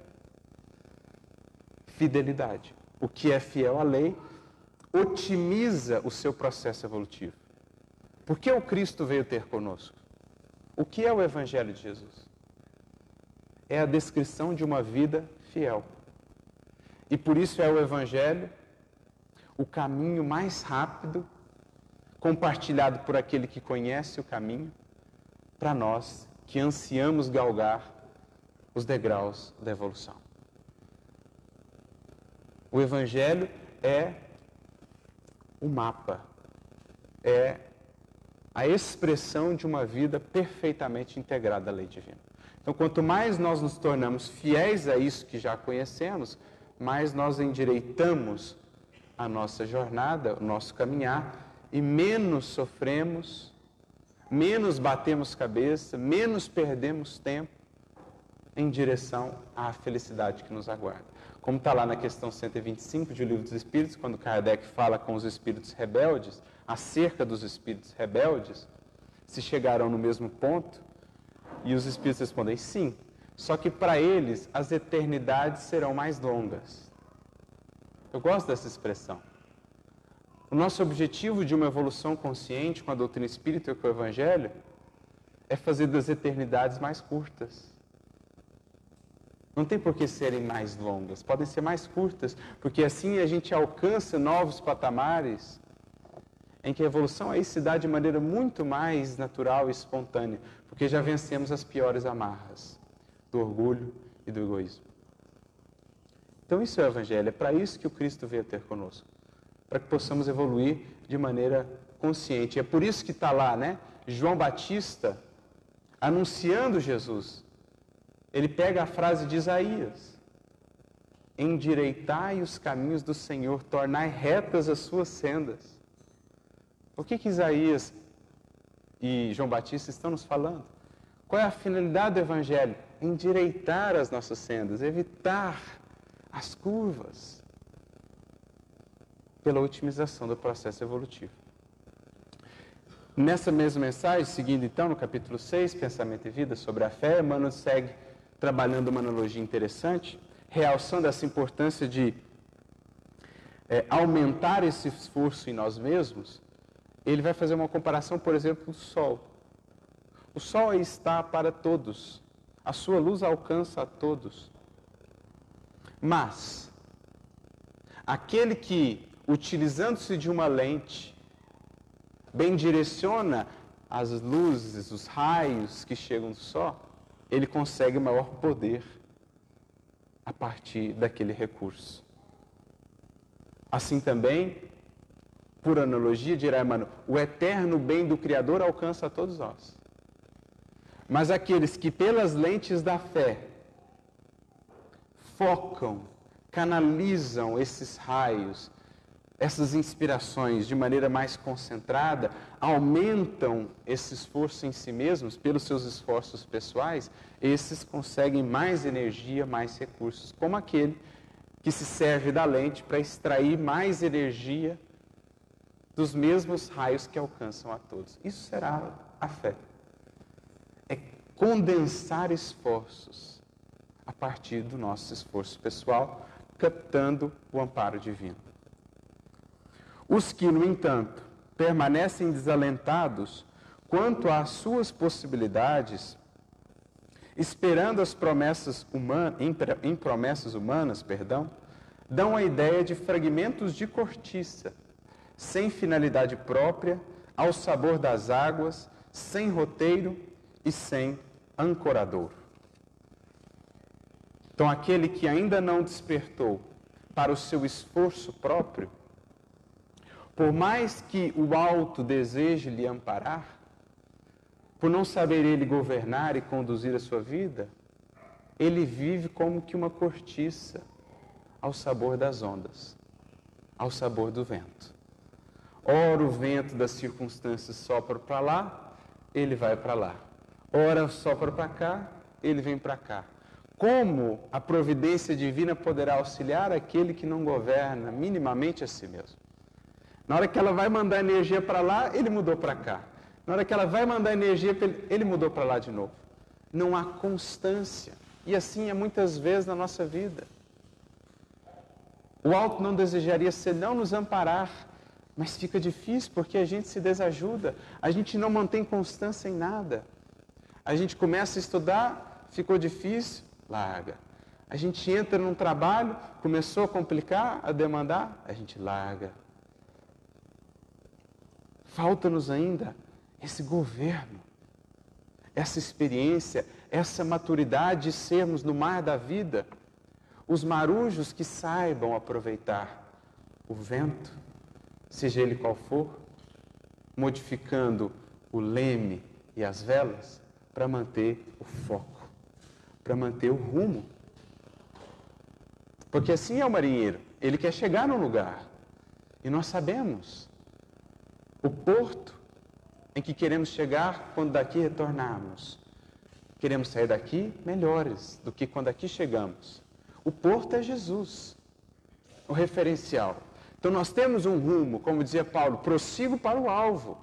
Fidelidade. O que é fiel à lei otimiza o seu processo evolutivo. Por que o Cristo veio ter conosco? O que é o Evangelho de Jesus? é a descrição de uma vida fiel. E por isso é o Evangelho o caminho mais rápido, compartilhado por aquele que conhece o caminho, para nós que ansiamos galgar os degraus da evolução. O Evangelho é o mapa, é a expressão de uma vida perfeitamente integrada à lei divina. Então, quanto mais nós nos tornamos fiéis a isso que já conhecemos, mais nós endireitamos a nossa jornada, o nosso caminhar, e menos sofremos, menos batemos cabeça, menos perdemos tempo em direção à felicidade que nos aguarda. Como está lá na questão 125 de O Livro dos Espíritos, quando Kardec fala com os espíritos rebeldes, acerca dos espíritos rebeldes, se chegarão no mesmo ponto, e os espíritos respondem sim, só que para eles as eternidades serão mais longas. Eu gosto dessa expressão. O nosso objetivo de uma evolução consciente com a doutrina espírita e com o Evangelho é fazer das eternidades mais curtas. Não tem por que serem mais longas, podem ser mais curtas, porque assim a gente alcança novos patamares em que a evolução aí se dá de maneira muito mais natural e espontânea, porque já vencemos as piores amarras do orgulho e do egoísmo. Então, isso é o Evangelho, é para isso que o Cristo veio ter conosco, para que possamos evoluir de maneira consciente. É por isso que está lá, né? João Batista anunciando Jesus. Ele pega a frase de Isaías: Endireitai os caminhos do Senhor, tornai retas as suas sendas. O que, que Isaías e João Batista estão nos falando? Qual é a finalidade do Evangelho? Endireitar as nossas sendas, evitar as curvas pela otimização do processo evolutivo. Nessa mesma mensagem, seguindo então no capítulo 6, Pensamento e Vida sobre a fé, Emmanuel segue trabalhando uma analogia interessante, realçando essa importância de é, aumentar esse esforço em nós mesmos. Ele vai fazer uma comparação, por exemplo, do Sol. O Sol está para todos, a sua luz alcança a todos. Mas, aquele que, utilizando-se de uma lente, bem direciona as luzes, os raios que chegam do Sol, ele consegue maior poder a partir daquele recurso. Assim também, por analogia, dirá Emmanuel, o eterno bem do Criador alcança a todos nós. Mas aqueles que, pelas lentes da fé, focam, canalizam esses raios, essas inspirações de maneira mais concentrada, aumentam esse esforço em si mesmos pelos seus esforços pessoais, esses conseguem mais energia, mais recursos, como aquele que se serve da lente para extrair mais energia dos mesmos raios que alcançam a todos. Isso será a fé. É condensar esforços a partir do nosso esforço pessoal, captando o amparo divino. Os que, no entanto, permanecem desalentados quanto às suas possibilidades, esperando as promessas humanas, em promessas humanas, perdão, dão a ideia de fragmentos de cortiça, sem finalidade própria, ao sabor das águas, sem roteiro e sem ancorador. Então, aquele que ainda não despertou para o seu esforço próprio, por mais que o alto deseje lhe amparar, por não saber ele governar e conduzir a sua vida, ele vive como que uma cortiça ao sabor das ondas, ao sabor do vento. Ora o vento das circunstâncias sopra para lá, ele vai para lá. Ora sopra para cá, ele vem para cá. Como a providência divina poderá auxiliar aquele que não governa minimamente a si mesmo? Na hora que ela vai mandar energia para lá, ele mudou para cá. Na hora que ela vai mandar energia ele mudou para lá de novo. Não há constância. E assim é muitas vezes na nossa vida. O alto não desejaria senão nos amparar, mas fica difícil porque a gente se desajuda, a gente não mantém constância em nada. A gente começa a estudar, ficou difícil, larga. A gente entra num trabalho, começou a complicar, a demandar, a gente larga. Falta-nos ainda esse governo, essa experiência, essa maturidade de sermos no mar da vida os marujos que saibam aproveitar o vento, seja ele qual for, modificando o leme e as velas para manter o foco, para manter o rumo. Porque assim é o marinheiro, ele quer chegar no lugar. E nós sabemos o porto em que queremos chegar quando daqui retornarmos. Queremos sair daqui melhores do que quando aqui chegamos. O porto é Jesus, o referencial. Então nós temos um rumo, como dizia Paulo, prossigo para o alvo.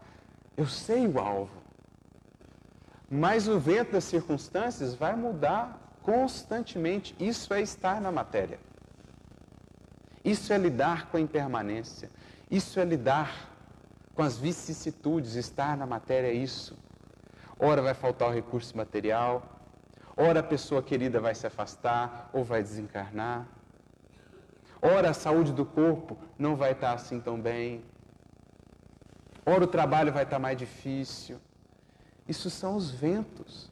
Eu sei o alvo. Mas o vento das circunstâncias vai mudar constantemente. Isso é estar na matéria. Isso é lidar com a impermanência. Isso é lidar com as vicissitudes. Estar na matéria é isso. Ora vai faltar o recurso material, Ora a pessoa querida vai se afastar ou vai desencarnar. Ora a saúde do corpo não vai estar assim tão bem. Ora o trabalho vai estar mais difícil. Isso são os ventos.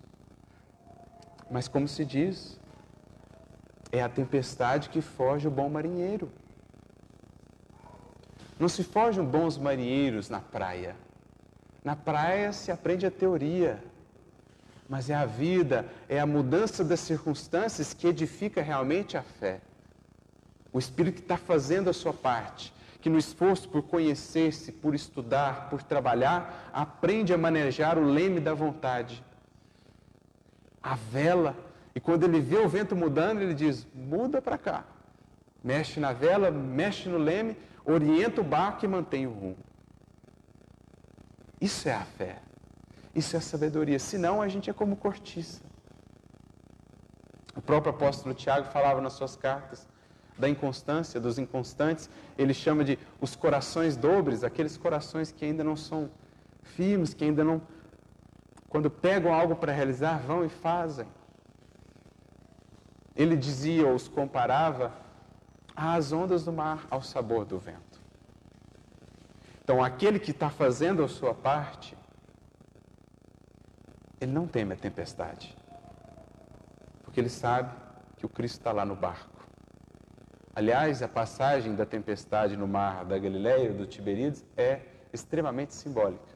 Mas como se diz, é a tempestade que foge o bom marinheiro. Não se fogem bons marinheiros na praia. Na praia se aprende a teoria mas é a vida, é a mudança das circunstâncias que edifica realmente a fé. O Espírito que está fazendo a sua parte, que no esforço por conhecer-se, por estudar, por trabalhar, aprende a manejar o leme da vontade. A vela, e quando ele vê o vento mudando, ele diz: muda para cá. Mexe na vela, mexe no leme, orienta o barco e mantém o rumo. Isso é a fé. Isso é sabedoria. Senão a gente é como cortiça. O próprio apóstolo Tiago falava nas suas cartas da inconstância, dos inconstantes. Ele chama de os corações dobres, aqueles corações que ainda não são firmes, que ainda não, quando pegam algo para realizar, vão e fazem. Ele dizia ou os comparava às ondas do mar, ao sabor do vento. Então, aquele que está fazendo a sua parte, ele não teme a tempestade, porque ele sabe que o Cristo está lá no barco. Aliás, a passagem da tempestade no mar da Galileia, do Tiberíades, é extremamente simbólica.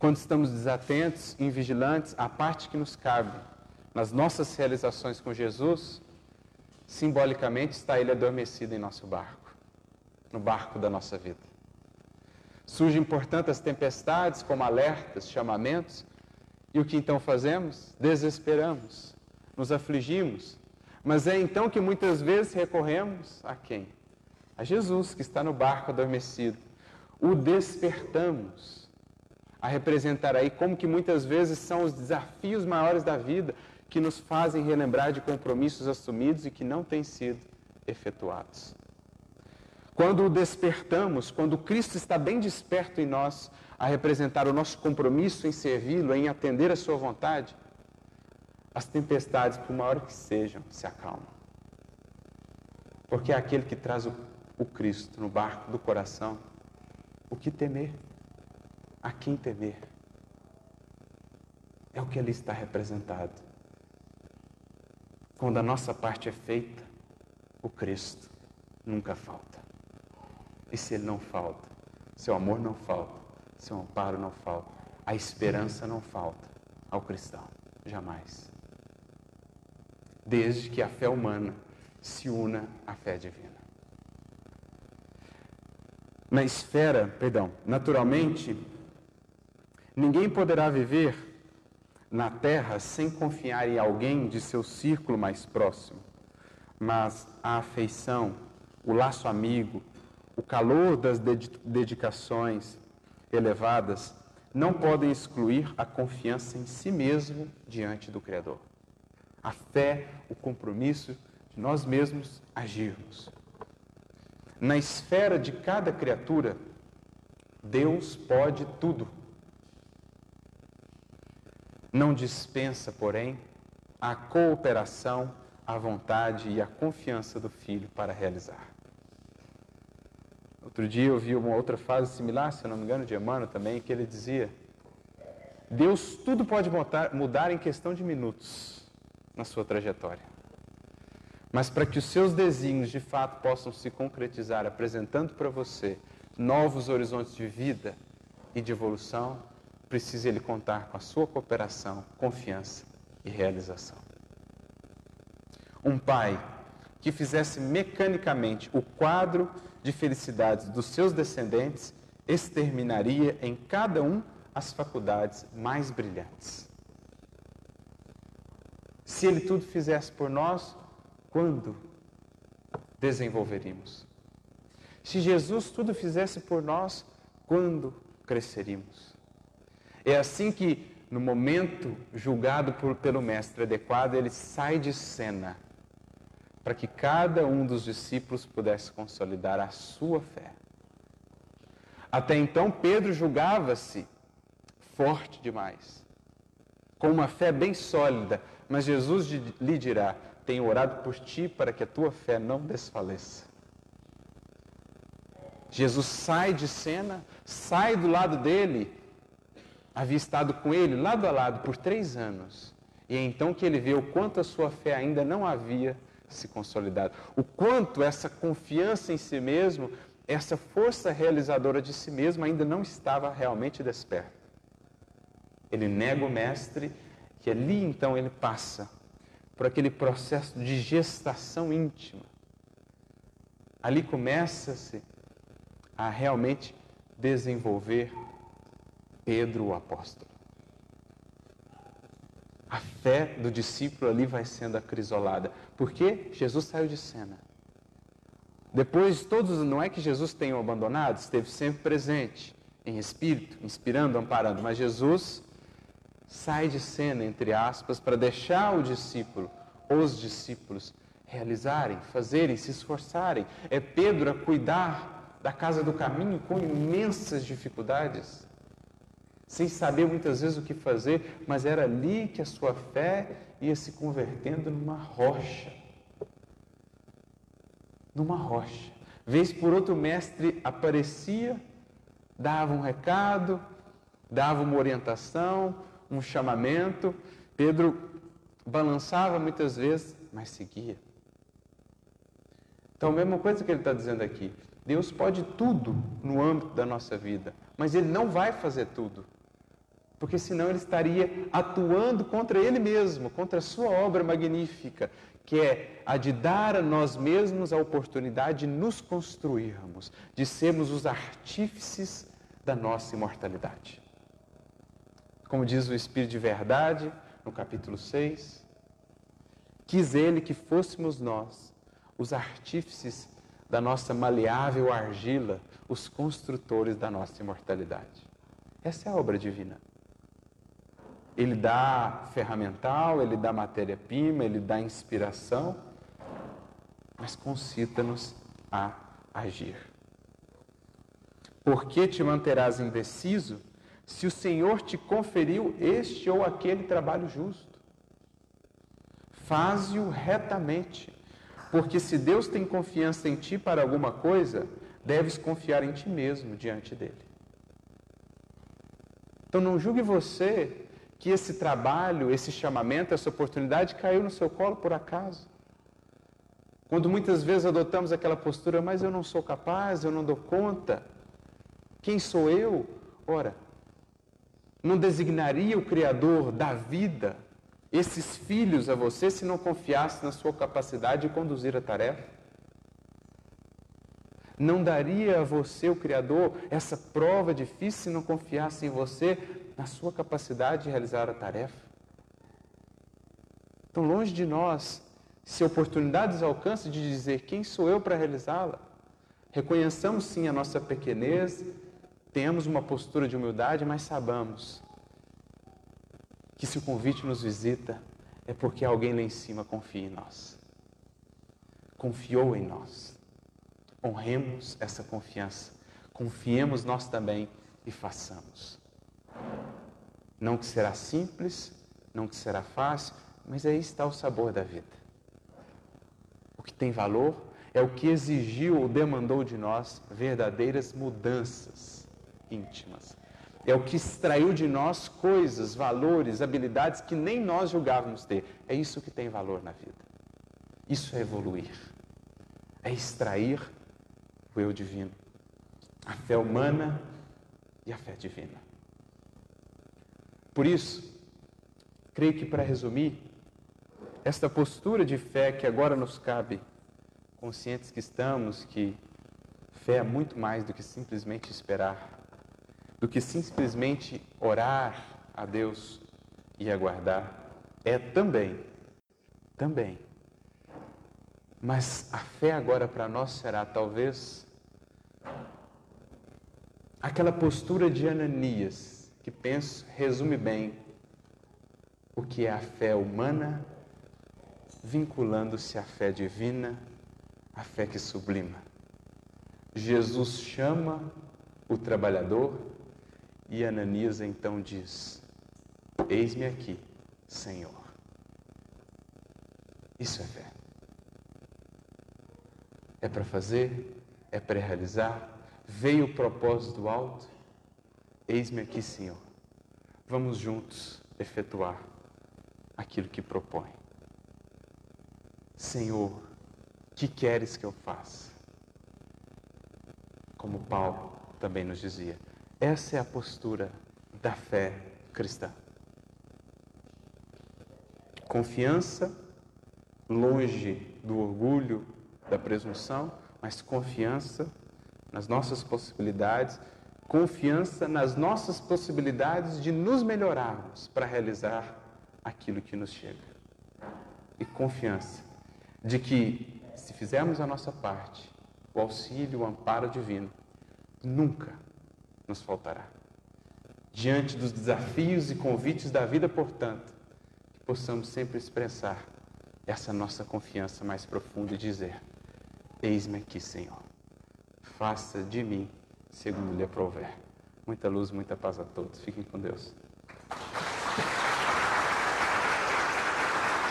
Quando estamos desatentos, invigilantes, a parte que nos cabe nas nossas realizações com Jesus, simbolicamente está ele adormecido em nosso barco, no barco da nossa vida. Surgem, portanto, as tempestades como alertas, chamamentos, e o que então fazemos? Desesperamos, nos afligimos. Mas é então que muitas vezes recorremos a quem? A Jesus, que está no barco adormecido. O despertamos a representar aí como que muitas vezes são os desafios maiores da vida que nos fazem relembrar de compromissos assumidos e que não têm sido efetuados. Quando o despertamos, quando Cristo está bem desperto em nós a representar o nosso compromisso em servi-lo, em atender a sua vontade, as tempestades, por maior que sejam, se acalmam. Porque é aquele que traz o, o Cristo no barco do coração. O que temer? A quem temer? É o que ali está representado. Quando a nossa parte é feita, o Cristo nunca falta. E se ele não falta? Seu amor não falta, seu amparo não falta, a esperança não falta ao cristão, jamais. Desde que a fé humana se una à fé divina. Na esfera, perdão, naturalmente, ninguém poderá viver na terra sem confiar em alguém de seu círculo mais próximo. Mas a afeição, o laço amigo, o calor das dedicações elevadas não podem excluir a confiança em si mesmo diante do Criador. A fé, o compromisso de nós mesmos agirmos. Na esfera de cada criatura, Deus pode tudo. Não dispensa, porém, a cooperação, a vontade e a confiança do filho para realizar. Outro dia eu vi uma outra fase similar, se eu não me engano, de Emmanuel também, que ele dizia: Deus tudo pode mudar, mudar em questão de minutos na sua trajetória. Mas para que os seus desígnios de fato possam se concretizar, apresentando para você novos horizontes de vida e de evolução, precisa ele contar com a sua cooperação, confiança e realização. Um pai que fizesse mecanicamente o quadro de felicidades dos seus descendentes exterminaria em cada um as faculdades mais brilhantes. Se ele tudo fizesse por nós, quando desenvolveríamos? Se Jesus tudo fizesse por nós, quando cresceríamos? É assim que, no momento julgado por, pelo Mestre adequado, ele sai de cena para que cada um dos discípulos pudesse consolidar a sua fé. Até então, Pedro julgava-se forte demais, com uma fé bem sólida, mas Jesus lhe dirá: tenho orado por ti para que a tua fé não desfaleça. Jesus sai de cena, sai do lado dele, havia estado com ele lado a lado por três anos. E é então que ele vê o quanto a sua fé ainda não havia se consolidado, o quanto essa confiança em si mesmo, essa força realizadora de si mesmo ainda não estava realmente desperta. Ele nega o mestre, que ali então ele passa por aquele processo de gestação íntima. Ali começa-se a realmente desenvolver Pedro o apóstolo. A fé do discípulo ali vai sendo acrisolada, porque Jesus saiu de cena. Depois, todos, não é que Jesus tenha abandonado, esteve sempre presente, em espírito, inspirando, amparando, mas Jesus sai de cena, entre aspas, para deixar o discípulo, os discípulos, realizarem, fazerem, se esforçarem. É Pedro a cuidar da casa do caminho com imensas dificuldades, sem saber muitas vezes o que fazer, mas era ali que a sua fé ia se convertendo numa rocha. Numa rocha. Vez por outro, o mestre aparecia, dava um recado, dava uma orientação, um chamamento. Pedro balançava muitas vezes, mas seguia. Então, a mesma coisa que ele está dizendo aqui. Deus pode tudo no âmbito da nossa vida, mas Ele não vai fazer tudo. Porque senão Ele estaria atuando contra Ele mesmo, contra a Sua obra magnífica, que é a de dar a nós mesmos a oportunidade de nos construirmos, de sermos os artífices da nossa imortalidade. Como diz o Espírito de Verdade, no capítulo 6, quis ele que fôssemos nós os artífices da nossa maleável argila, os construtores da nossa imortalidade. Essa é a obra divina. Ele dá ferramental, ele dá matéria-prima, ele dá inspiração, mas concita-nos a agir. Por que te manterás indeciso? se o Senhor te conferiu este ou aquele trabalho justo. Faze-o retamente, porque se Deus tem confiança em ti para alguma coisa, deves confiar em ti mesmo diante dele. Então não julgue você que esse trabalho, esse chamamento, essa oportunidade caiu no seu colo por acaso. Quando muitas vezes adotamos aquela postura, mas eu não sou capaz, eu não dou conta. Quem sou eu? Ora, não designaria o Criador da vida esses filhos a você se não confiasse na sua capacidade de conduzir a tarefa? Não daria a você, o Criador, essa prova difícil se não confiasse em você na sua capacidade de realizar a tarefa? Então, longe de nós, se oportunidades alcance de dizer quem sou eu para realizá-la, reconheçamos sim a nossa pequenez, Tenhamos uma postura de humildade, mas sabamos que se o convite nos visita é porque alguém lá em cima confia em nós. Confiou em nós. Honremos essa confiança. Confiemos nós também e façamos. Não que será simples, não que será fácil, mas aí está o sabor da vida. O que tem valor é o que exigiu ou demandou de nós verdadeiras mudanças íntimas. É o que extraiu de nós coisas, valores, habilidades que nem nós julgávamos ter. É isso que tem valor na vida. Isso é evoluir. É extrair o eu divino. A fé humana e a fé divina. Por isso, creio que para resumir, esta postura de fé que agora nos cabe, conscientes que estamos que fé é muito mais do que simplesmente esperar, do que simplesmente orar a Deus e aguardar, é também, também. Mas a fé agora para nós será talvez aquela postura de Ananias, que penso resume bem o que é a fé humana, vinculando-se à fé divina, a fé que sublima. Jesus chama o trabalhador e Ananias então diz: Eis-me aqui, Senhor. Isso é fé. É para fazer, é para realizar. Veio o propósito alto. Eis-me aqui, Senhor. Vamos juntos efetuar aquilo que propõe. Senhor, que queres que eu faça? Como Paulo também nos dizia. Essa é a postura da fé cristã. Confiança, longe do orgulho, da presunção, mas confiança nas nossas possibilidades, confiança nas nossas possibilidades de nos melhorarmos para realizar aquilo que nos chega. E confiança de que, se fizermos a nossa parte, o auxílio, o amparo divino, nunca nos faltará. Diante dos desafios e convites da vida, portanto, que possamos sempre expressar essa nossa confiança mais profunda e dizer: Eis-me aqui, Senhor. Faça de mim segundo lhe aprouver. Muita luz, muita paz a todos. Fiquem com Deus.